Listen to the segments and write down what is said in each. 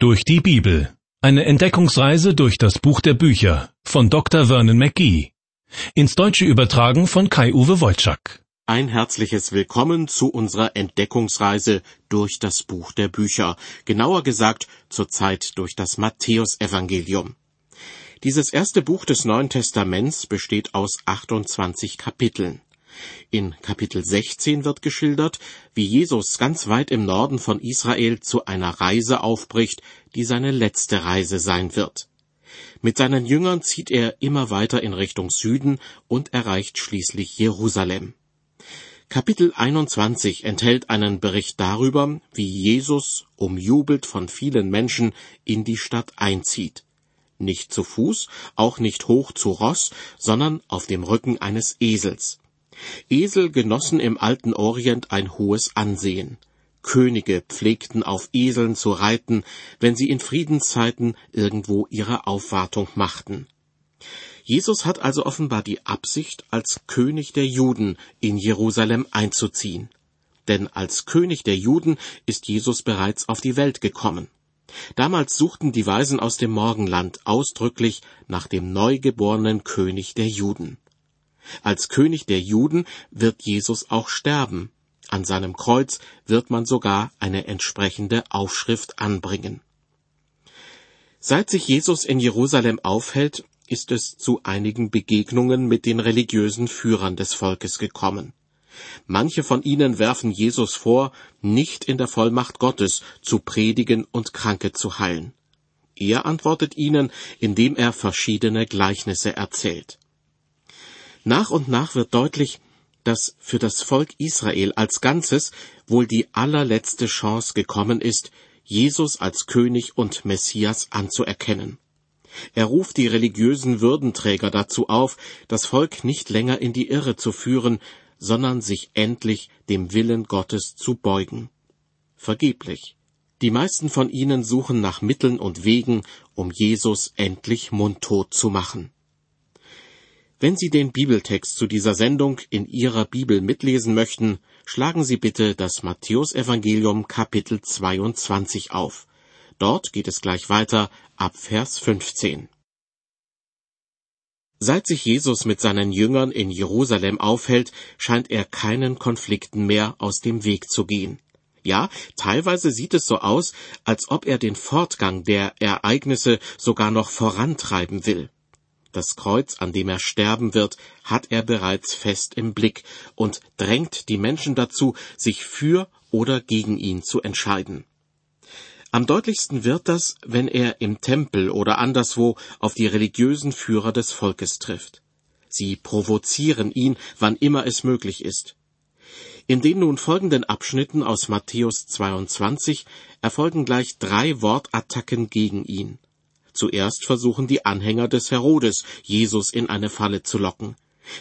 Durch die Bibel. Eine Entdeckungsreise durch das Buch der Bücher von Dr. Vernon McGee. Ins Deutsche übertragen von Kai-Uwe Wolczak. Ein herzliches Willkommen zu unserer Entdeckungsreise durch das Buch der Bücher, genauer gesagt zurzeit durch das Matthäusevangelium. Dieses erste Buch des Neuen Testaments besteht aus 28 Kapiteln. In Kapitel 16 wird geschildert, wie Jesus ganz weit im Norden von Israel zu einer Reise aufbricht, die seine letzte Reise sein wird. Mit seinen Jüngern zieht er immer weiter in Richtung Süden und erreicht schließlich Jerusalem. Kapitel 21 enthält einen Bericht darüber, wie Jesus, umjubelt von vielen Menschen, in die Stadt einzieht. Nicht zu Fuß, auch nicht hoch zu Ross, sondern auf dem Rücken eines Esels. Esel genossen im alten Orient ein hohes Ansehen. Könige pflegten auf Eseln zu reiten, wenn sie in Friedenszeiten irgendwo ihre Aufwartung machten. Jesus hat also offenbar die Absicht, als König der Juden in Jerusalem einzuziehen. Denn als König der Juden ist Jesus bereits auf die Welt gekommen. Damals suchten die Weisen aus dem Morgenland ausdrücklich nach dem neugeborenen König der Juden. Als König der Juden wird Jesus auch sterben. An seinem Kreuz wird man sogar eine entsprechende Aufschrift anbringen. Seit sich Jesus in Jerusalem aufhält, ist es zu einigen Begegnungen mit den religiösen Führern des Volkes gekommen. Manche von ihnen werfen Jesus vor, nicht in der Vollmacht Gottes zu predigen und Kranke zu heilen. Er antwortet ihnen, indem er verschiedene Gleichnisse erzählt. Nach und nach wird deutlich, dass für das Volk Israel als Ganzes wohl die allerletzte Chance gekommen ist, Jesus als König und Messias anzuerkennen. Er ruft die religiösen Würdenträger dazu auf, das Volk nicht länger in die Irre zu führen, sondern sich endlich dem Willen Gottes zu beugen. Vergeblich. Die meisten von ihnen suchen nach Mitteln und Wegen, um Jesus endlich mundtot zu machen. Wenn Sie den Bibeltext zu dieser Sendung in Ihrer Bibel mitlesen möchten, schlagen Sie bitte das Matthäusevangelium Kapitel 22 auf. Dort geht es gleich weiter ab Vers 15. Seit sich Jesus mit seinen Jüngern in Jerusalem aufhält, scheint er keinen Konflikten mehr aus dem Weg zu gehen. Ja, teilweise sieht es so aus, als ob er den Fortgang der Ereignisse sogar noch vorantreiben will. Das Kreuz, an dem er sterben wird, hat er bereits fest im Blick und drängt die Menschen dazu, sich für oder gegen ihn zu entscheiden. Am deutlichsten wird das, wenn er im Tempel oder anderswo auf die religiösen Führer des Volkes trifft. Sie provozieren ihn, wann immer es möglich ist. In den nun folgenden Abschnitten aus Matthäus 22 erfolgen gleich drei Wortattacken gegen ihn. Zuerst versuchen die Anhänger des Herodes, Jesus in eine Falle zu locken.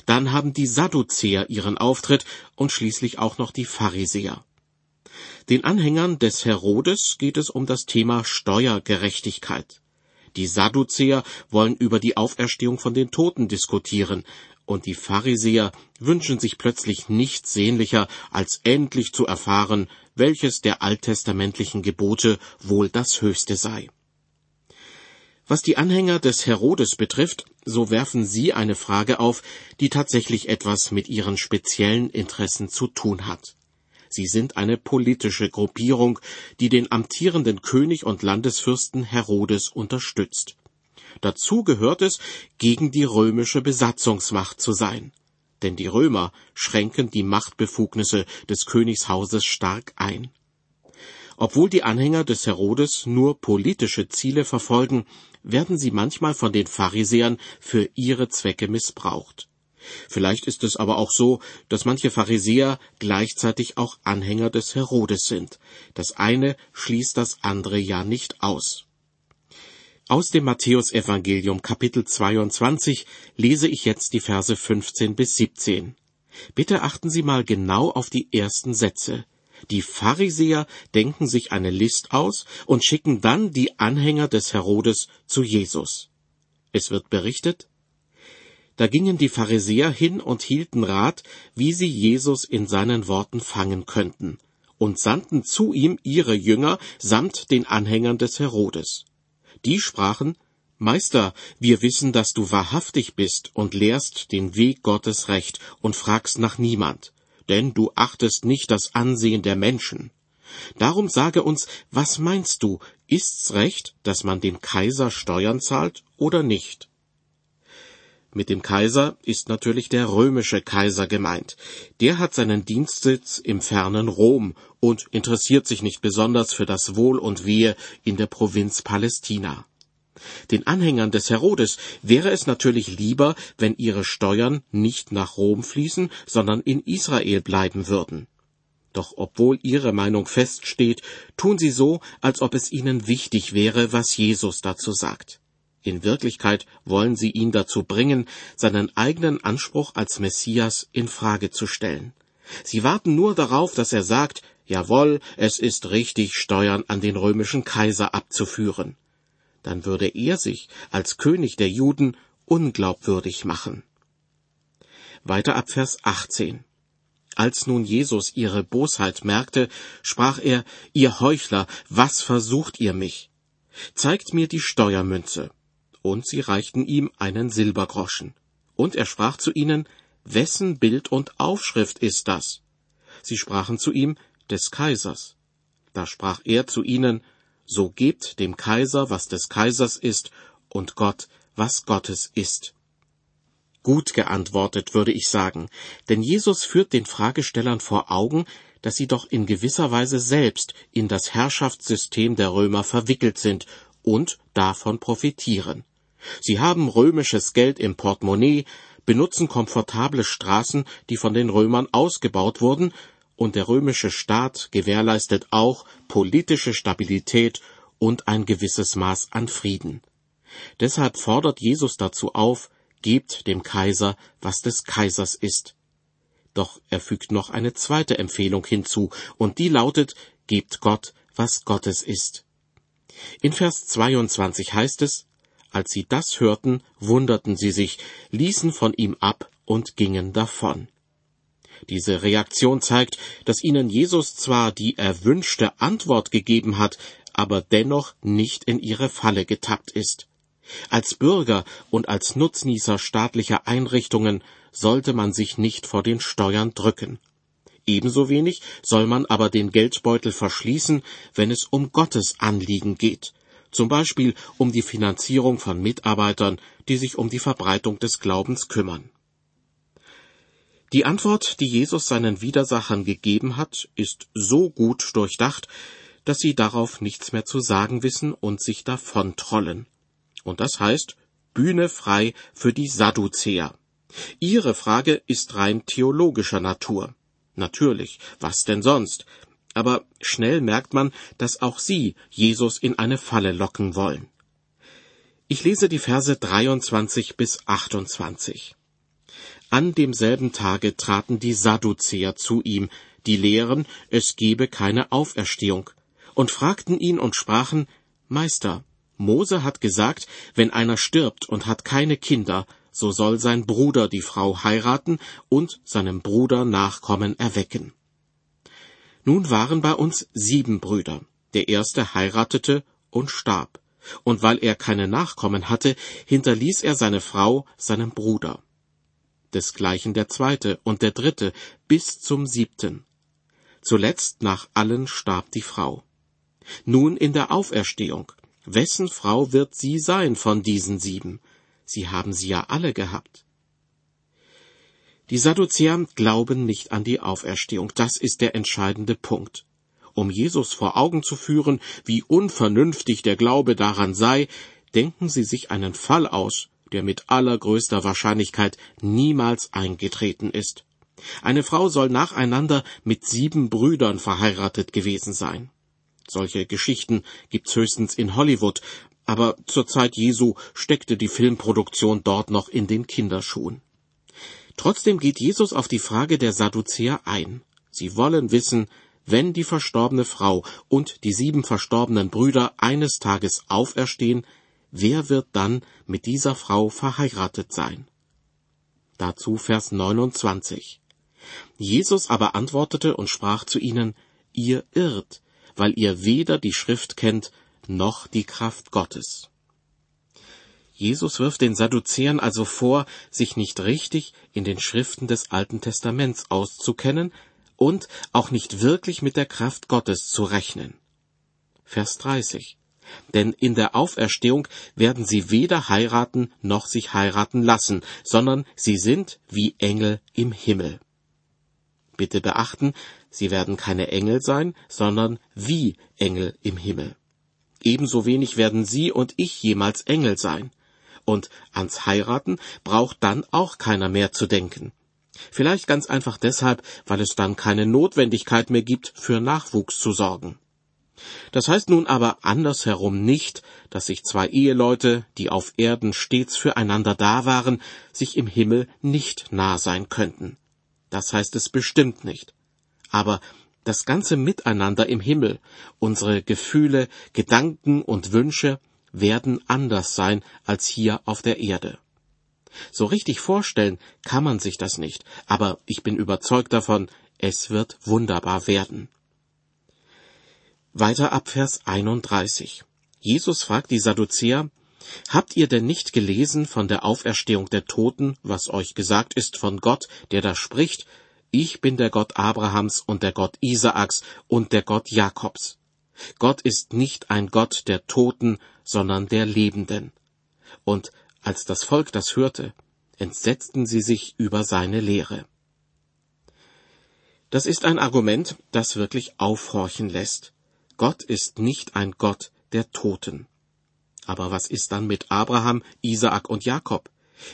Dann haben die Sadduzäer ihren Auftritt und schließlich auch noch die Pharisäer. Den Anhängern des Herodes geht es um das Thema Steuergerechtigkeit. Die Sadduzäer wollen über die Auferstehung von den Toten diskutieren, und die Pharisäer wünschen sich plötzlich nichts sehnlicher, als endlich zu erfahren, welches der alttestamentlichen Gebote wohl das höchste sei. Was die Anhänger des Herodes betrifft, so werfen sie eine Frage auf, die tatsächlich etwas mit ihren speziellen Interessen zu tun hat. Sie sind eine politische Gruppierung, die den amtierenden König und Landesfürsten Herodes unterstützt. Dazu gehört es, gegen die römische Besatzungsmacht zu sein. Denn die Römer schränken die Machtbefugnisse des Königshauses stark ein. Obwohl die Anhänger des Herodes nur politische Ziele verfolgen, werden sie manchmal von den Pharisäern für ihre Zwecke missbraucht. Vielleicht ist es aber auch so, dass manche Pharisäer gleichzeitig auch Anhänger des Herodes sind. Das eine schließt das andere ja nicht aus. Aus dem Matthäusevangelium Kapitel 22 lese ich jetzt die Verse 15 bis 17. Bitte achten Sie mal genau auf die ersten Sätze. Die Pharisäer denken sich eine List aus und schicken dann die Anhänger des Herodes zu Jesus. Es wird berichtet, da gingen die Pharisäer hin und hielten Rat, wie sie Jesus in seinen Worten fangen könnten. und sandten zu ihm ihre Jünger samt den Anhängern des Herodes. Die sprachen, Meister, wir wissen, dass du wahrhaftig bist und lehrst den Weg Gottes recht und fragst nach niemand, denn du achtest nicht das Ansehen der Menschen. Darum sage uns, was meinst du, ist's recht, dass man dem Kaiser Steuern zahlt oder nicht? Mit dem Kaiser ist natürlich der römische Kaiser gemeint. Der hat seinen Dienstsitz im fernen Rom und interessiert sich nicht besonders für das Wohl und Wehe in der Provinz Palästina. Den Anhängern des Herodes wäre es natürlich lieber, wenn ihre Steuern nicht nach Rom fließen, sondern in Israel bleiben würden. Doch obwohl ihre Meinung feststeht, tun sie so, als ob es ihnen wichtig wäre, was Jesus dazu sagt. In Wirklichkeit wollen sie ihn dazu bringen, seinen eigenen Anspruch als Messias in Frage zu stellen. Sie warten nur darauf, dass er sagt, jawohl, es ist richtig, Steuern an den römischen Kaiser abzuführen dann würde er sich als König der Juden unglaubwürdig machen. Weiter ab Vers 18. Als nun Jesus ihre Bosheit merkte, sprach er, ihr Heuchler, was versucht ihr mich? Zeigt mir die Steuermünze. Und sie reichten ihm einen Silbergroschen. Und er sprach zu ihnen, wessen Bild und Aufschrift ist das? Sie sprachen zu ihm, des Kaisers. Da sprach er zu ihnen, so gebt dem Kaiser, was des Kaisers ist, und Gott, was Gottes ist. Gut geantwortet, würde ich sagen, denn Jesus führt den Fragestellern vor Augen, dass sie doch in gewisser Weise selbst in das Herrschaftssystem der Römer verwickelt sind und davon profitieren. Sie haben römisches Geld im Portemonnaie, benutzen komfortable Straßen, die von den Römern ausgebaut wurden, und der römische Staat gewährleistet auch politische Stabilität und ein gewisses Maß an Frieden. Deshalb fordert Jesus dazu auf, gebt dem Kaiser, was des Kaisers ist. Doch er fügt noch eine zweite Empfehlung hinzu, und die lautet, gebt Gott, was Gottes ist. In Vers 22 heißt es, als sie das hörten, wunderten sie sich, ließen von ihm ab und gingen davon. Diese Reaktion zeigt, dass ihnen Jesus zwar die erwünschte Antwort gegeben hat, aber dennoch nicht in ihre Falle getappt ist. Als Bürger und als Nutznießer staatlicher Einrichtungen sollte man sich nicht vor den Steuern drücken. Ebenso wenig soll man aber den Geldbeutel verschließen, wenn es um Gottes Anliegen geht, zum Beispiel um die Finanzierung von Mitarbeitern, die sich um die Verbreitung des Glaubens kümmern. Die Antwort, die Jesus seinen Widersachern gegeben hat, ist so gut durchdacht, dass sie darauf nichts mehr zu sagen wissen und sich davon trollen. Und das heißt Bühne frei für die Sadduzäer. Ihre Frage ist rein theologischer Natur. Natürlich, was denn sonst? Aber schnell merkt man, dass auch sie Jesus in eine Falle locken wollen. Ich lese die Verse 23 bis 28. An demselben Tage traten die Sadduzäer zu ihm, die lehren, es gebe keine Auferstehung, und fragten ihn und sprachen, Meister, Mose hat gesagt, wenn einer stirbt und hat keine Kinder, so soll sein Bruder die Frau heiraten und seinem Bruder Nachkommen erwecken. Nun waren bei uns sieben Brüder. Der erste heiratete und starb, und weil er keine Nachkommen hatte, hinterließ er seine Frau seinem Bruder desgleichen der zweite und der dritte bis zum siebten. Zuletzt nach allen starb die Frau. Nun in der Auferstehung, wessen Frau wird sie sein von diesen sieben? Sie haben sie ja alle gehabt. Die Sadduzäer glauben nicht an die Auferstehung, das ist der entscheidende Punkt. Um Jesus vor Augen zu führen, wie unvernünftig der Glaube daran sei, denken sie sich einen Fall aus, der mit allergrößter Wahrscheinlichkeit niemals eingetreten ist. Eine Frau soll nacheinander mit sieben Brüdern verheiratet gewesen sein. Solche Geschichten gibt's höchstens in Hollywood, aber zur Zeit Jesu steckte die Filmproduktion dort noch in den Kinderschuhen. Trotzdem geht Jesus auf die Frage der Sadduzäer ein. Sie wollen wissen, wenn die verstorbene Frau und die sieben verstorbenen Brüder eines Tages auferstehen, wer wird dann mit dieser Frau verheiratet sein? Dazu Vers 29. Jesus aber antwortete und sprach zu ihnen, ihr irrt, weil ihr weder die Schrift kennt noch die Kraft Gottes. Jesus wirft den Sadduzäern also vor, sich nicht richtig in den Schriften des Alten Testaments auszukennen und auch nicht wirklich mit der Kraft Gottes zu rechnen. Vers 30. Denn in der Auferstehung werden sie weder heiraten noch sich heiraten lassen, sondern sie sind wie Engel im Himmel. Bitte beachten, sie werden keine Engel sein, sondern wie Engel im Himmel. Ebenso wenig werden Sie und ich jemals Engel sein. Und ans Heiraten braucht dann auch keiner mehr zu denken. Vielleicht ganz einfach deshalb, weil es dann keine Notwendigkeit mehr gibt, für Nachwuchs zu sorgen. Das heißt nun aber andersherum nicht, dass sich zwei Eheleute, die auf Erden stets füreinander da waren, sich im Himmel nicht nah sein könnten. Das heißt es bestimmt nicht. Aber das ganze Miteinander im Himmel, unsere Gefühle, Gedanken und Wünsche, werden anders sein als hier auf der Erde. So richtig vorstellen kann man sich das nicht, aber ich bin überzeugt davon, es wird wunderbar werden. Weiter ab Vers 31. Jesus fragt die Sadduzäer, Habt ihr denn nicht gelesen von der Auferstehung der Toten, was euch gesagt ist von Gott, der da spricht, ich bin der Gott Abrahams und der Gott Isaaks und der Gott Jakobs. Gott ist nicht ein Gott der Toten, sondern der Lebenden. Und als das Volk das hörte, entsetzten sie sich über seine Lehre. Das ist ein Argument, das wirklich aufhorchen lässt. Gott ist nicht ein Gott der Toten. Aber was ist dann mit Abraham, Isaak und Jakob?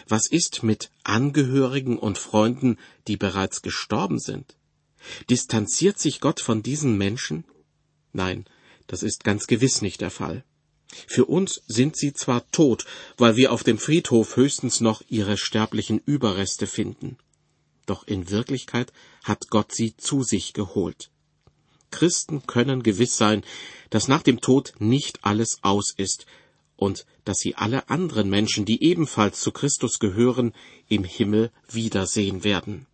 Was ist mit Angehörigen und Freunden, die bereits gestorben sind? Distanziert sich Gott von diesen Menschen? Nein, das ist ganz gewiss nicht der Fall. Für uns sind sie zwar tot, weil wir auf dem Friedhof höchstens noch ihre sterblichen Überreste finden. Doch in Wirklichkeit hat Gott sie zu sich geholt. Christen können gewiss sein, dass nach dem Tod nicht alles aus ist und dass sie alle anderen Menschen, die ebenfalls zu Christus gehören, im Himmel wiedersehen werden.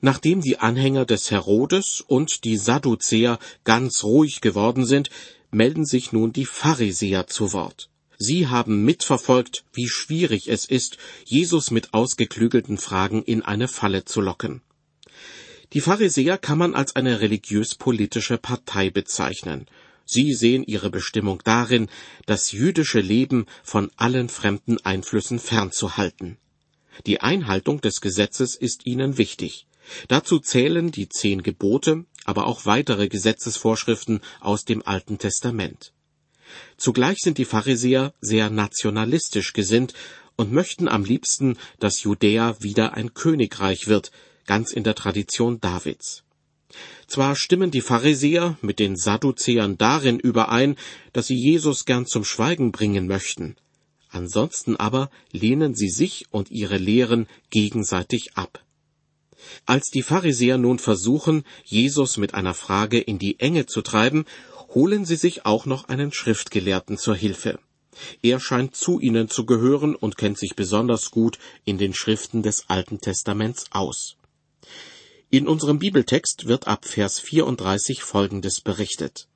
Nachdem die Anhänger des Herodes und die Sadduzäer ganz ruhig geworden sind, melden sich nun die Pharisäer zu Wort. Sie haben mitverfolgt, wie schwierig es ist, Jesus mit ausgeklügelten Fragen in eine Falle zu locken. Die Pharisäer kann man als eine religiös-politische Partei bezeichnen. Sie sehen ihre Bestimmung darin, das jüdische Leben von allen fremden Einflüssen fernzuhalten. Die Einhaltung des Gesetzes ist ihnen wichtig. Dazu zählen die zehn Gebote, aber auch weitere Gesetzesvorschriften aus dem Alten Testament. Zugleich sind die Pharisäer sehr nationalistisch gesinnt und möchten am liebsten, dass Judäa wieder ein Königreich wird, ganz in der Tradition Davids. Zwar stimmen die Pharisäer mit den Sadduzäern darin überein, dass sie Jesus gern zum Schweigen bringen möchten, ansonsten aber lehnen sie sich und ihre Lehren gegenseitig ab. Als die Pharisäer nun versuchen, Jesus mit einer Frage in die Enge zu treiben, holen sie sich auch noch einen Schriftgelehrten zur Hilfe. Er scheint zu ihnen zu gehören und kennt sich besonders gut in den Schriften des Alten Testaments aus. In unserem Bibeltext wird ab Vers 34 Folgendes berichtet.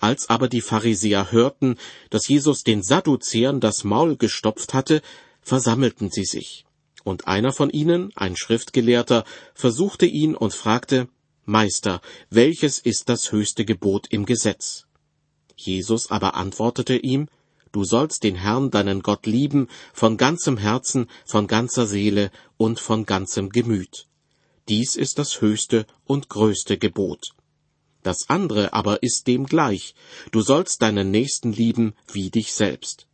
Als aber die Pharisäer hörten, dass Jesus den Sadduzäern das Maul gestopft hatte, versammelten sie sich. Und einer von ihnen, ein Schriftgelehrter, versuchte ihn und fragte, Meister, welches ist das höchste Gebot im Gesetz? Jesus aber antwortete ihm, Du sollst den Herrn deinen Gott lieben von ganzem Herzen, von ganzer Seele und von ganzem Gemüt. Dies ist das höchste und größte Gebot. Das andere aber ist dem gleich. Du sollst deinen Nächsten lieben wie dich selbst.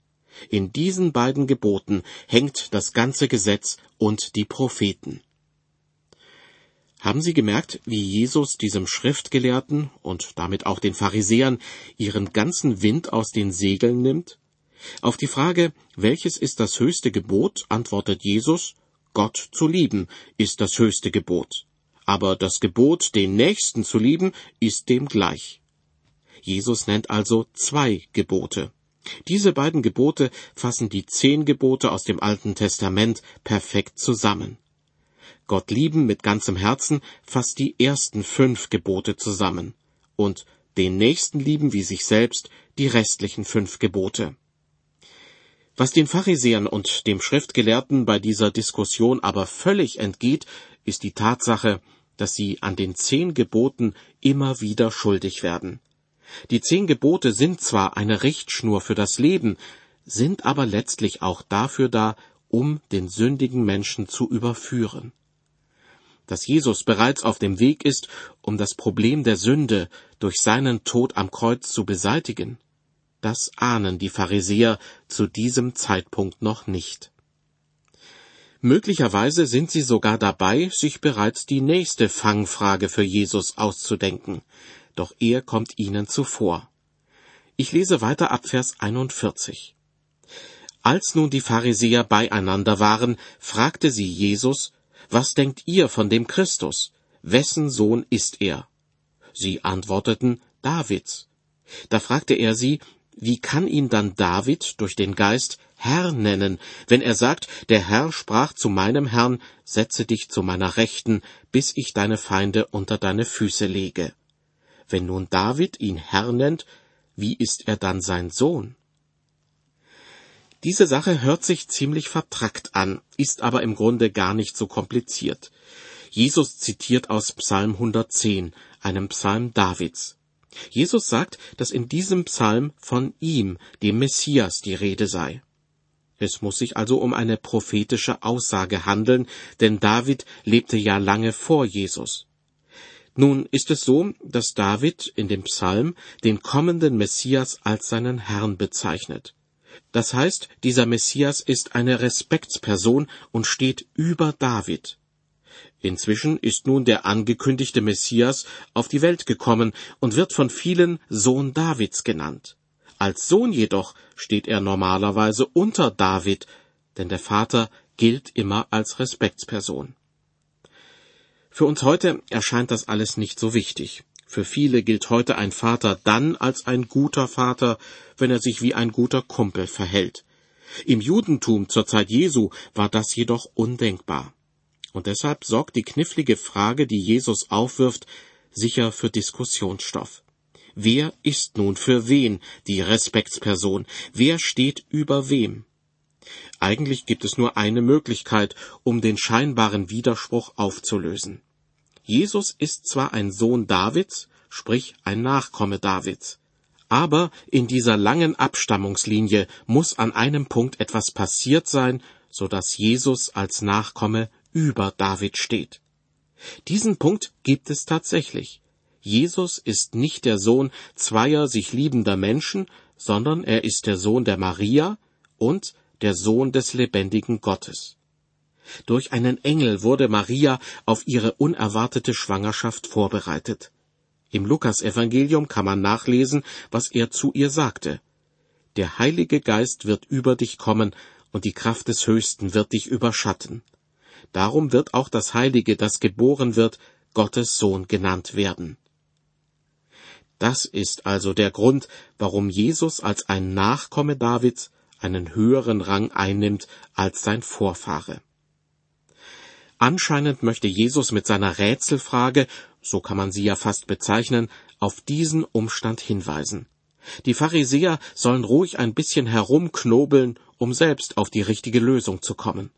In diesen beiden Geboten hängt das ganze Gesetz und die Propheten. Haben Sie gemerkt, wie Jesus diesem Schriftgelehrten und damit auch den Pharisäern ihren ganzen Wind aus den Segeln nimmt? Auf die Frage, welches ist das höchste Gebot, antwortet Jesus, Gott zu lieben ist das höchste Gebot. Aber das Gebot, den Nächsten zu lieben, ist dem gleich. Jesus nennt also zwei Gebote. Diese beiden Gebote fassen die zehn Gebote aus dem Alten Testament perfekt zusammen. Gott lieben mit ganzem Herzen fasst die ersten fünf Gebote zusammen und den Nächsten lieben wie sich selbst die restlichen fünf Gebote. Was den Pharisäern und dem Schriftgelehrten bei dieser Diskussion aber völlig entgeht, ist die Tatsache, dass sie an den zehn Geboten immer wieder schuldig werden. Die zehn Gebote sind zwar eine Richtschnur für das Leben, sind aber letztlich auch dafür da, um den sündigen Menschen zu überführen. Dass Jesus bereits auf dem Weg ist, um das Problem der Sünde durch seinen Tod am Kreuz zu beseitigen, das ahnen die Pharisäer zu diesem Zeitpunkt noch nicht. Möglicherweise sind sie sogar dabei, sich bereits die nächste Fangfrage für Jesus auszudenken, doch er kommt ihnen zuvor. Ich lese weiter ab Vers 41. Als nun die Pharisäer beieinander waren, fragte sie Jesus, Was denkt ihr von dem Christus? Wessen Sohn ist er? Sie antworteten, Davids. Da fragte er sie, wie kann ihn dann David durch den Geist Herr nennen, wenn er sagt, der Herr sprach zu meinem Herrn, setze dich zu meiner Rechten, bis ich deine Feinde unter deine Füße lege. Wenn nun David ihn Herr nennt, wie ist er dann sein Sohn? Diese Sache hört sich ziemlich vertrackt an, ist aber im Grunde gar nicht so kompliziert. Jesus zitiert aus Psalm 110, einem Psalm Davids. Jesus sagt, dass in diesem Psalm von ihm, dem Messias, die Rede sei. Es muss sich also um eine prophetische Aussage handeln, denn David lebte ja lange vor Jesus. Nun ist es so, dass David in dem Psalm den kommenden Messias als seinen Herrn bezeichnet. Das heißt, dieser Messias ist eine Respektsperson und steht über David. Inzwischen ist nun der angekündigte Messias auf die Welt gekommen und wird von vielen Sohn Davids genannt. Als Sohn jedoch steht er normalerweise unter David, denn der Vater gilt immer als Respektsperson. Für uns heute erscheint das alles nicht so wichtig. Für viele gilt heute ein Vater dann als ein guter Vater, wenn er sich wie ein guter Kumpel verhält. Im Judentum zur Zeit Jesu war das jedoch undenkbar. Und deshalb sorgt die knifflige Frage, die Jesus aufwirft, sicher für Diskussionsstoff. Wer ist nun für wen die Respektsperson? Wer steht über wem? Eigentlich gibt es nur eine Möglichkeit, um den scheinbaren Widerspruch aufzulösen. Jesus ist zwar ein Sohn Davids, sprich ein Nachkomme Davids, aber in dieser langen Abstammungslinie muss an einem Punkt etwas passiert sein, so dass Jesus als Nachkomme über David steht. Diesen Punkt gibt es tatsächlich. Jesus ist nicht der Sohn zweier sich liebender Menschen, sondern er ist der Sohn der Maria und der Sohn des lebendigen Gottes. Durch einen Engel wurde Maria auf ihre unerwartete Schwangerschaft vorbereitet. Im Lukasevangelium kann man nachlesen, was er zu ihr sagte. Der Heilige Geist wird über dich kommen, und die Kraft des Höchsten wird dich überschatten. Darum wird auch das Heilige, das geboren wird, Gottes Sohn genannt werden. Das ist also der Grund, warum Jesus als ein Nachkomme Davids einen höheren Rang einnimmt als sein Vorfahre. Anscheinend möchte Jesus mit seiner Rätselfrage, so kann man sie ja fast bezeichnen, auf diesen Umstand hinweisen. Die Pharisäer sollen ruhig ein bisschen herumknobeln, um selbst auf die richtige Lösung zu kommen.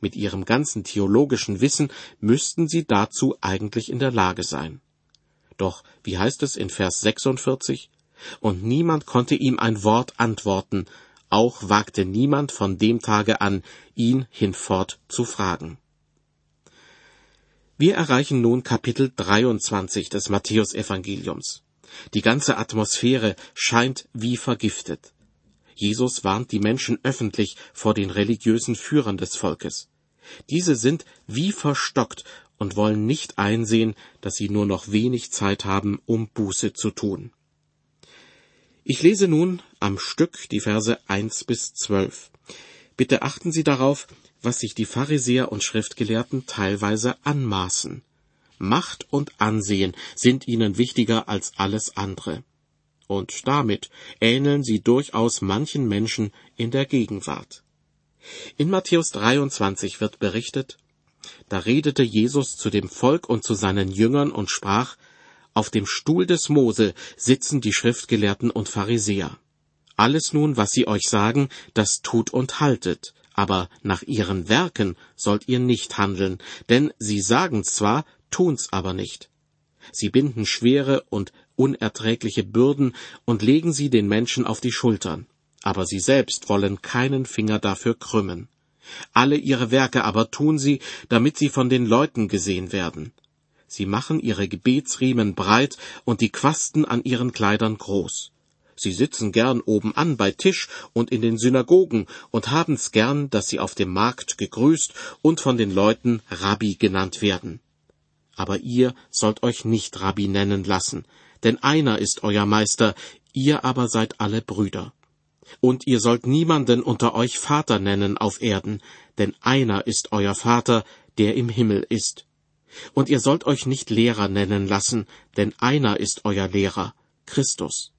Mit ihrem ganzen theologischen Wissen müssten sie dazu eigentlich in der Lage sein. Doch, wie heißt es in Vers 46? Und niemand konnte ihm ein Wort antworten, auch wagte niemand von dem Tage an, ihn hinfort zu fragen. Wir erreichen nun Kapitel 23 des Matthäusevangeliums. Die ganze Atmosphäre scheint wie vergiftet. Jesus warnt die Menschen öffentlich vor den religiösen Führern des Volkes. Diese sind wie verstockt und wollen nicht einsehen, dass sie nur noch wenig Zeit haben, um Buße zu tun. Ich lese nun am Stück die Verse eins bis zwölf. Bitte achten Sie darauf, was sich die Pharisäer und Schriftgelehrten teilweise anmaßen. Macht und Ansehen sind ihnen wichtiger als alles andere und damit ähneln sie durchaus manchen Menschen in der Gegenwart. In Matthäus 23 wird berichtet, Da redete Jesus zu dem Volk und zu seinen Jüngern und sprach, Auf dem Stuhl des Mose sitzen die Schriftgelehrten und Pharisäer. Alles nun, was sie euch sagen, das tut und haltet, aber nach ihren Werken sollt ihr nicht handeln, denn sie sagen zwar, tun's aber nicht. Sie binden schwere und unerträgliche Bürden und legen sie den Menschen auf die Schultern, aber sie selbst wollen keinen Finger dafür krümmen. Alle ihre Werke aber tun sie, damit sie von den Leuten gesehen werden. Sie machen ihre Gebetsriemen breit und die Quasten an ihren Kleidern groß. Sie sitzen gern oben an bei Tisch und in den Synagogen und haben's gern, dass sie auf dem Markt gegrüßt und von den Leuten Rabbi genannt werden. Aber ihr sollt euch nicht Rabbi nennen lassen, denn einer ist euer Meister, ihr aber seid alle Brüder. Und ihr sollt niemanden unter euch Vater nennen auf Erden, denn einer ist euer Vater, der im Himmel ist. Und ihr sollt euch nicht Lehrer nennen lassen, denn einer ist euer Lehrer, Christus.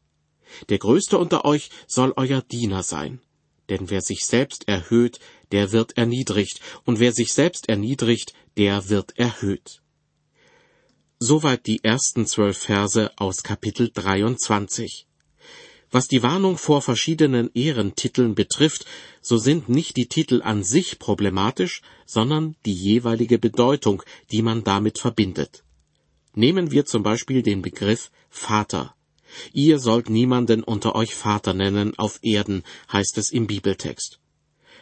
Der Größte unter euch soll euer Diener sein. Denn wer sich selbst erhöht, der wird erniedrigt, und wer sich selbst erniedrigt, der wird erhöht. Soweit die ersten zwölf Verse aus Kapitel 23. Was die Warnung vor verschiedenen Ehrentiteln betrifft, so sind nicht die Titel an sich problematisch, sondern die jeweilige Bedeutung, die man damit verbindet. Nehmen wir zum Beispiel den Begriff Vater. Ihr sollt niemanden unter euch Vater nennen auf Erden, heißt es im Bibeltext.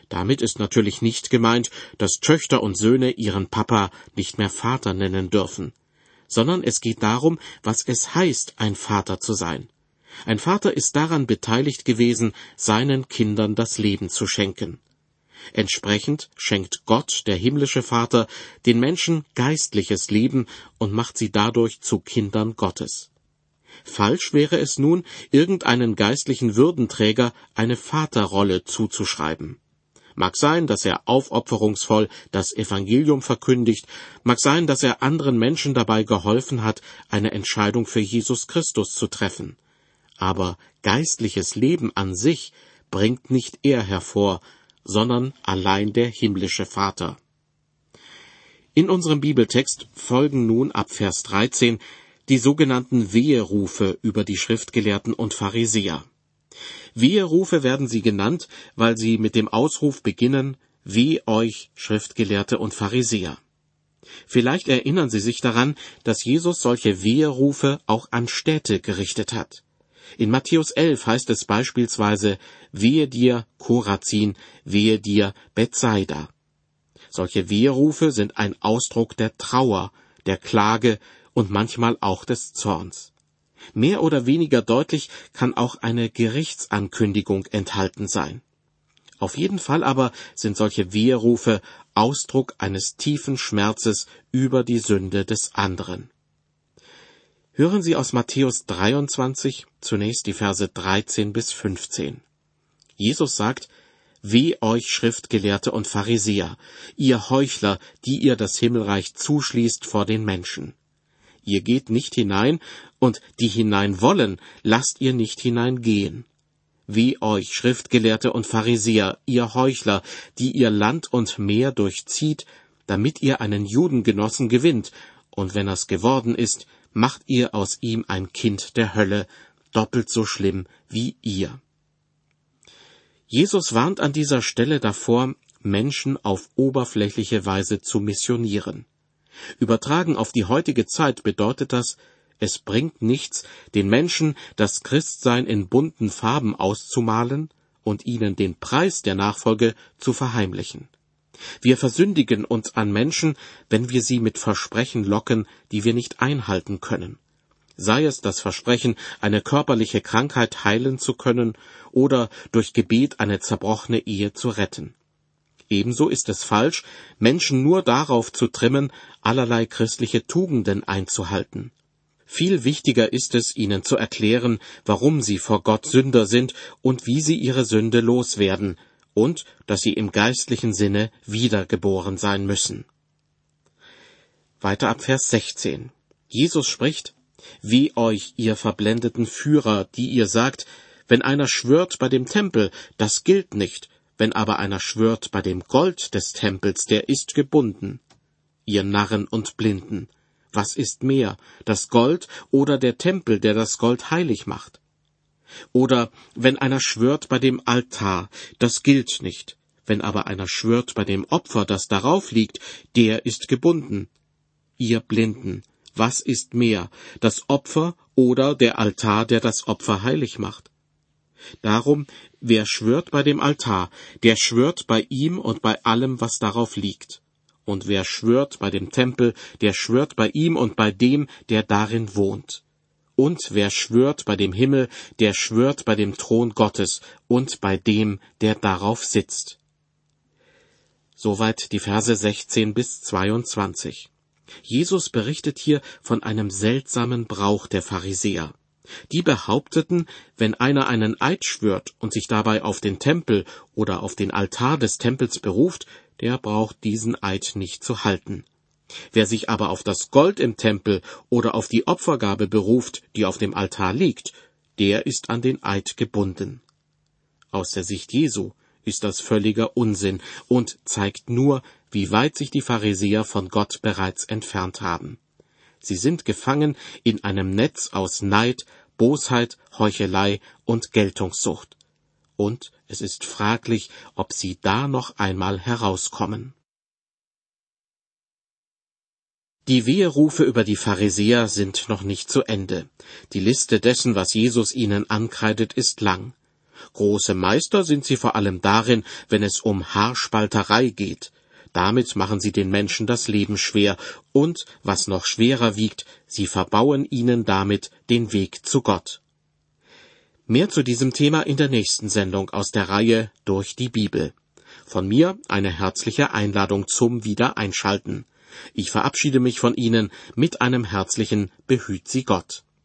Damit ist natürlich nicht gemeint, dass Töchter und Söhne ihren Papa nicht mehr Vater nennen dürfen, sondern es geht darum, was es heißt, ein Vater zu sein. Ein Vater ist daran beteiligt gewesen, seinen Kindern das Leben zu schenken. Entsprechend schenkt Gott, der himmlische Vater, den Menschen geistliches Leben und macht sie dadurch zu Kindern Gottes. Falsch wäre es nun, irgendeinen geistlichen Würdenträger eine Vaterrolle zuzuschreiben. Mag sein, dass er aufopferungsvoll das Evangelium verkündigt, mag sein, dass er anderen Menschen dabei geholfen hat, eine Entscheidung für Jesus Christus zu treffen. Aber geistliches Leben an sich bringt nicht er hervor, sondern allein der himmlische Vater. In unserem Bibeltext folgen nun ab Vers 13 die sogenannten Weherufe über die Schriftgelehrten und Pharisäer. Weherufe werden sie genannt, weil sie mit dem Ausruf beginnen, Weh euch, Schriftgelehrte und Pharisäer. Vielleicht erinnern Sie sich daran, dass Jesus solche Weherufe auch an Städte gerichtet hat. In Matthäus 11 heißt es beispielsweise, wehe dir Korazin, wehe dir Bethsaida. Solche Weherufe sind ein Ausdruck der Trauer, der Klage und manchmal auch des Zorns. Mehr oder weniger deutlich kann auch eine Gerichtsankündigung enthalten sein. Auf jeden Fall aber sind solche Weherufe Ausdruck eines tiefen Schmerzes über die Sünde des anderen. Hören Sie aus Matthäus 23 zunächst die Verse 13 bis 15. Jesus sagt, Weh euch Schriftgelehrte und Pharisäer, ihr Heuchler, die ihr das Himmelreich zuschließt vor den Menschen ihr geht nicht hinein, und die hinein wollen, lasst ihr nicht hineingehen. Wie euch Schriftgelehrte und Pharisäer, ihr Heuchler, die ihr Land und Meer durchzieht, damit ihr einen Judengenossen gewinnt, und wenn er's geworden ist, macht ihr aus ihm ein Kind der Hölle, doppelt so schlimm wie ihr. Jesus warnt an dieser Stelle davor, Menschen auf oberflächliche Weise zu missionieren. Übertragen auf die heutige Zeit bedeutet das, es bringt nichts, den Menschen das Christsein in bunten Farben auszumalen und ihnen den Preis der Nachfolge zu verheimlichen. Wir versündigen uns an Menschen, wenn wir sie mit Versprechen locken, die wir nicht einhalten können. Sei es das Versprechen, eine körperliche Krankheit heilen zu können oder durch Gebet eine zerbrochene Ehe zu retten. Ebenso ist es falsch, Menschen nur darauf zu trimmen, allerlei christliche Tugenden einzuhalten. Viel wichtiger ist es, ihnen zu erklären, warum sie vor Gott Sünder sind und wie sie ihre Sünde loswerden, und dass sie im geistlichen Sinne wiedergeboren sein müssen. Weiter ab Vers 16. Jesus spricht, Wie euch, ihr verblendeten Führer, die ihr sagt, wenn einer schwört bei dem Tempel, das gilt nicht, wenn aber einer schwört bei dem Gold des Tempels, der ist gebunden. ihr Narren und Blinden. Was ist mehr, das Gold oder der Tempel, der das Gold heilig macht? Oder wenn einer schwört bei dem Altar, das gilt nicht. Wenn aber einer schwört bei dem Opfer, das darauf liegt, der ist gebunden. Ihr Blinden, was ist mehr, das Opfer oder der Altar, der das Opfer heilig macht? Darum, wer schwört bei dem Altar, der schwört bei ihm und bei allem, was darauf liegt. Und wer schwört bei dem Tempel, der schwört bei ihm und bei dem, der darin wohnt. Und wer schwört bei dem Himmel, der schwört bei dem Thron Gottes und bei dem, der darauf sitzt. Soweit die Verse 16 bis 22. Jesus berichtet hier von einem seltsamen Brauch der Pharisäer. Die behaupteten, wenn einer einen Eid schwört und sich dabei auf den Tempel oder auf den Altar des Tempels beruft, der braucht diesen Eid nicht zu halten. Wer sich aber auf das Gold im Tempel oder auf die Opfergabe beruft, die auf dem Altar liegt, der ist an den Eid gebunden. Aus der Sicht Jesu ist das völliger Unsinn und zeigt nur, wie weit sich die Pharisäer von Gott bereits entfernt haben. Sie sind gefangen in einem Netz aus Neid, Bosheit, Heuchelei und Geltungssucht. Und es ist fraglich, ob sie da noch einmal herauskommen. Die Weherufe über die Pharisäer sind noch nicht zu Ende. Die Liste dessen, was Jesus ihnen ankreidet, ist lang. Große Meister sind sie vor allem darin, wenn es um Haarspalterei geht. Damit machen sie den Menschen das Leben schwer und, was noch schwerer wiegt, sie verbauen ihnen damit den Weg zu Gott. Mehr zu diesem Thema in der nächsten Sendung aus der Reihe Durch die Bibel. Von mir eine herzliche Einladung zum Wiedereinschalten. Ich verabschiede mich von Ihnen mit einem herzlichen Behüt Sie Gott.